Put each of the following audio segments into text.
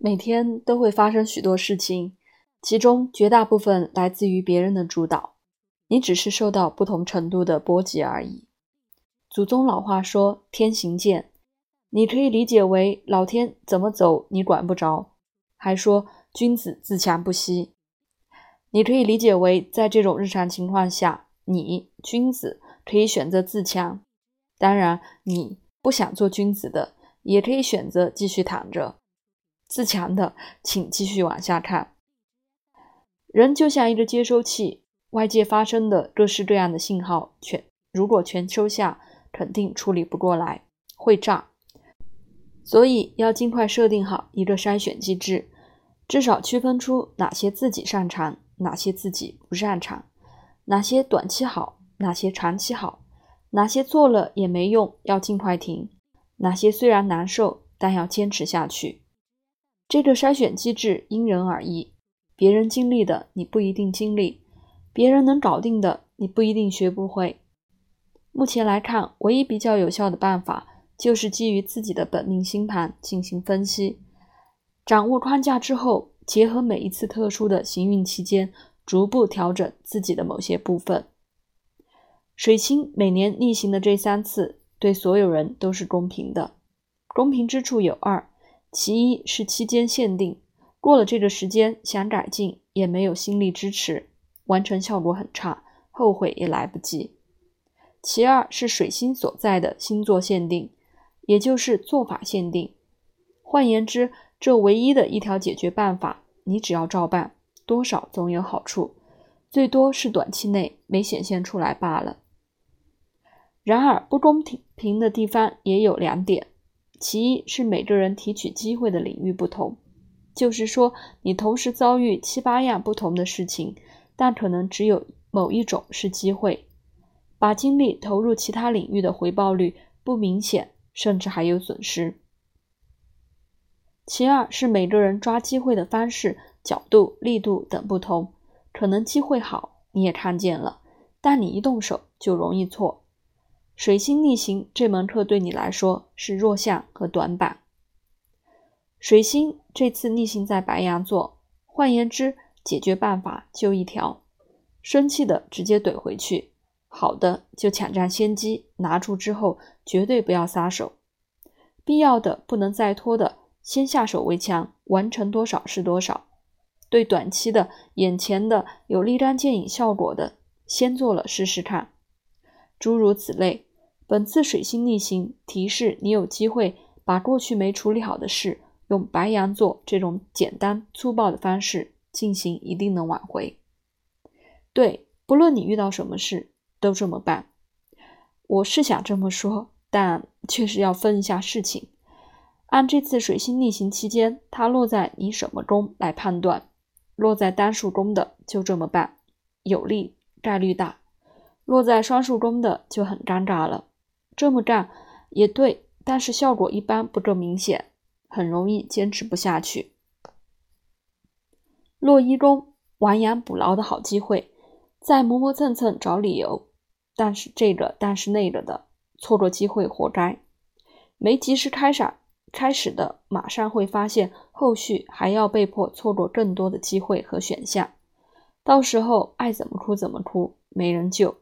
每天都会发生许多事情，其中绝大部分来自于别人的主导，你只是受到不同程度的波及而已。祖宗老话说“天行健”，你可以理解为老天怎么走你管不着；还说“君子自强不息”，你可以理解为在这种日常情况下，你君子可以选择自强。当然，你不想做君子的，也可以选择继续躺着。自强的，请继续往下看。人就像一个接收器，外界发生的各式各样的信号，全如果全收下，肯定处理不过来，会炸。所以要尽快设定好一个筛选机制，至少区分出哪些自己擅长，哪些自己不擅长，哪些短期好，哪些长期好，哪些做了也没用，要尽快停，哪些虽然难受，但要坚持下去。这个筛选机制因人而异，别人经历的你不一定经历，别人能搞定的你不一定学不会。目前来看，唯一比较有效的办法就是基于自己的本命星盘进行分析，掌握框架之后，结合每一次特殊的行运期间，逐步调整自己的某些部分。水星每年逆行的这三次，对所有人都是公平的，公平之处有二。其一是期间限定，过了这个时间想改进也没有心力支持，完成效果很差，后悔也来不及。其二是水星所在的星座限定，也就是做法限定。换言之，这唯一的一条解决办法，你只要照办，多少总有好处，最多是短期内没显现出来罢了。然而不公平的地方也有两点。其一是每个人提取机会的领域不同，就是说，你同时遭遇七八样不同的事情，但可能只有某一种是机会。把精力投入其他领域的回报率不明显，甚至还有损失。其二是每个人抓机会的方式、角度、力度等不同，可能机会好你也看见了，但你一动手就容易错。水星逆行这门课对你来说是弱项和短板。水星这次逆行在白羊座，换言之，解决办法就一条：生气的直接怼回去，好的就抢占先机，拿出之后绝对不要撒手，必要的不能再拖的，先下手为强，完成多少是多少。对短期的、眼前的有立竿见影效果的，先做了试试看，诸如此类。本次水星逆行提示你有机会把过去没处理好的事，用白羊座这种简单粗暴的方式进行，一定能挽回。对，不论你遇到什么事，都这么办。我是想这么说，但确实要分一下事情。按这次水星逆行期间它落在你什么宫来判断，落在单数宫的就这么办，有利，概率大；落在双数宫的就很尴尬了。这么干也对，但是效果一般不够明显，很容易坚持不下去。落一宫亡羊补牢的好机会，再磨磨蹭蹭找理由，但是这个但是那个的，错过机会活该。没及时开闪开始的，马上会发现后续还要被迫错过更多的机会和选项，到时候爱怎么哭怎么哭，没人救。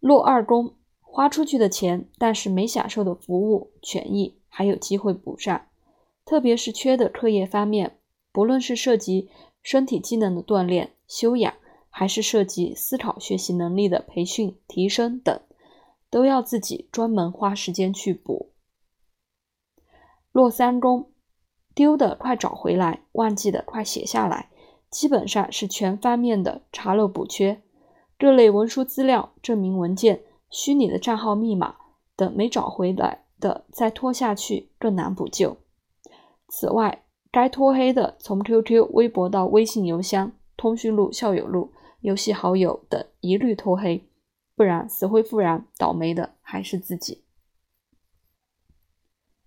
落二宫。花出去的钱，但是没享受的服务权益还有机会补上，特别是缺的课业方面，不论是涉及身体机能的锻炼修养，还是涉及思考学习能力的培训提升等，都要自己专门花时间去补。落三宫，丢的快找回来，忘记的快写下来，基本上是全方面的查漏补缺，各类文书资料、证明文件。虚拟的账号密码等没找回来的，再拖下去更难补救。此外，该拖黑的从 QQ、微博到微信邮箱、通讯录、校友录、游戏好友等一律拖黑，不然死灰复燃，倒霉的还是自己。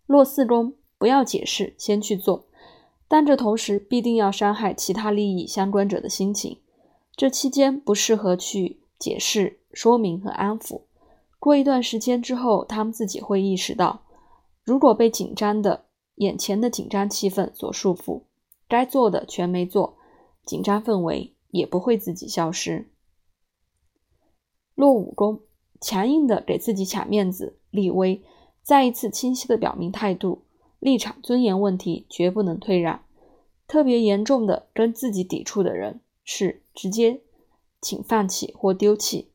落四宫，不要解释，先去做，但这同时必定要伤害其他利益相关者的心情。这期间不适合去解释、说明和安抚。过一段时间之后，他们自己会意识到，如果被紧张的眼前的紧张气氛所束缚，该做的全没做，紧张氛围也不会自己消失。落武功，强硬的给自己抢面子、立威，再一次清晰的表明态度、立场、尊严问题绝不能退让。特别严重的跟自己抵触的人，是直接请放弃或丢弃，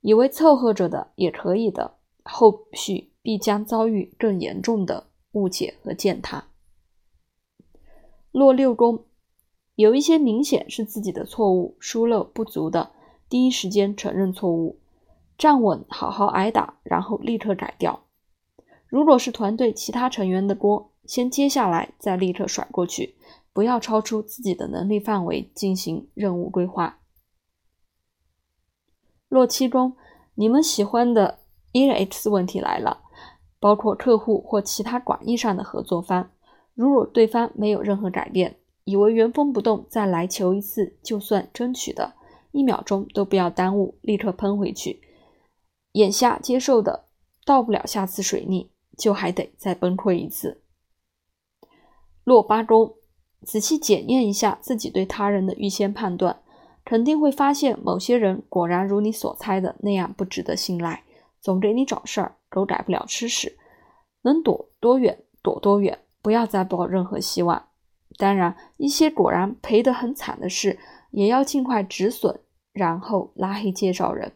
以为凑合着的也可以的，后续必将遭遇更严重的误解和践踏。落六宫，有一些明显是自己的错误、疏漏不足的，第一时间承认错误，站稳，好好挨打，然后立刻改掉。如果是团队其他成员的锅，先接下来，再立刻甩过去。不要超出自己的能力范围进行任务规划。落七中，你们喜欢的 E X 问题来了，包括客户或其他广义上的合作方。如果对方没有任何改变，以为原封不动再来求一次就算争取的，一秒钟都不要耽误，立刻喷回去。眼下接受的到不了下次水逆，就还得再崩溃一次。落八中。仔细检验一下自己对他人的预先判断，肯定会发现某些人果然如你所猜的那样不值得信赖，总给你找事儿，狗改不了吃屎。能躲多远躲多远，不要再抱任何希望。当然，一些果然赔得很惨的事，也要尽快止损，然后拉黑介绍人。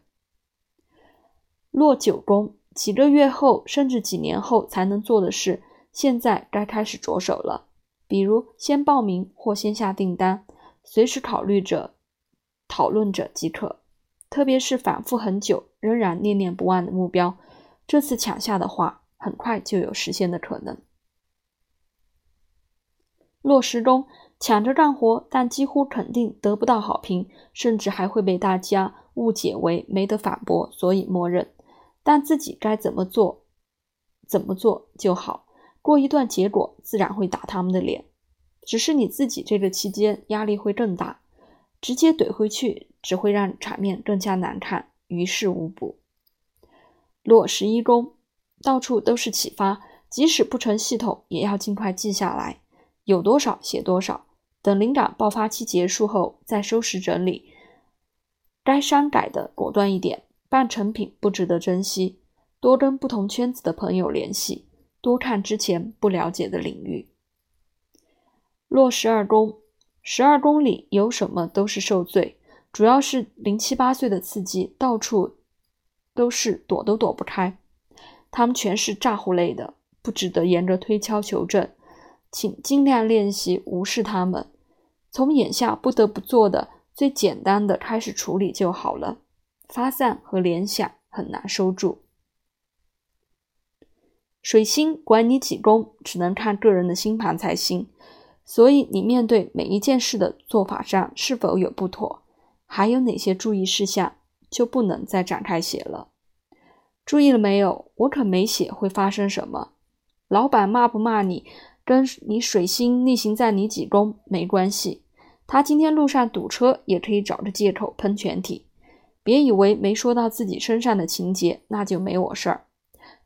落九宫，几个月后甚至几年后才能做的事，现在该开始着手了。比如先报名或先下订单，随时考虑着、讨论着即可。特别是反复很久仍然念念不忘的目标，这次抢下的话，很快就有实现的可能。落实中抢着干活，但几乎肯定得不到好评，甚至还会被大家误解为没得反驳，所以默认。但自己该怎么做，怎么做就好。过一段，结果自然会打他们的脸，只是你自己这个期间压力会更大，直接怼回去只会让场面更加难看，于事无补。落十一宫，到处都是启发，即使不成系统，也要尽快记下来，有多少写多少，等灵感爆发期结束后再收拾整理，该删改的果断一点，半成品不值得珍惜，多跟不同圈子的朋友联系。多看之前不了解的领域。落十二宫，十二宫里有什么都是受罪，主要是零七八岁的刺激，到处都是躲都躲不开。他们全是咋呼类的，不值得沿着推敲求证，请尽量练习无视他们，从眼下不得不做的最简单的开始处理就好了。发散和联想很难收住。水星管你几宫，只能看个人的星盘才行。所以你面对每一件事的做法上是否有不妥，还有哪些注意事项，就不能再展开写了。注意了没有？我可没写会发生什么。老板骂不骂你，跟你水星逆行在你几宫没关系。他今天路上堵车，也可以找个借口喷全体。别以为没说到自己身上的情节，那就没我事儿。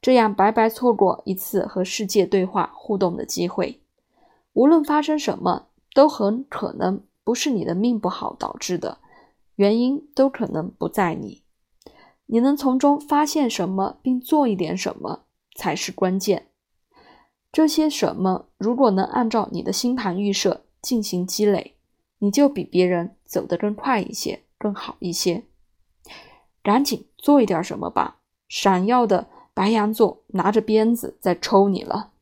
这样白白错过一次和世界对话互动的机会。无论发生什么，都很可能不是你的命不好导致的，原因都可能不在你。你能从中发现什么，并做一点什么，才是关键。这些什么，如果能按照你的星盘预设进行积累，你就比别人走得更快一些，更好一些。赶紧做一点什么吧，闪耀的！白羊座拿着鞭子在抽你了。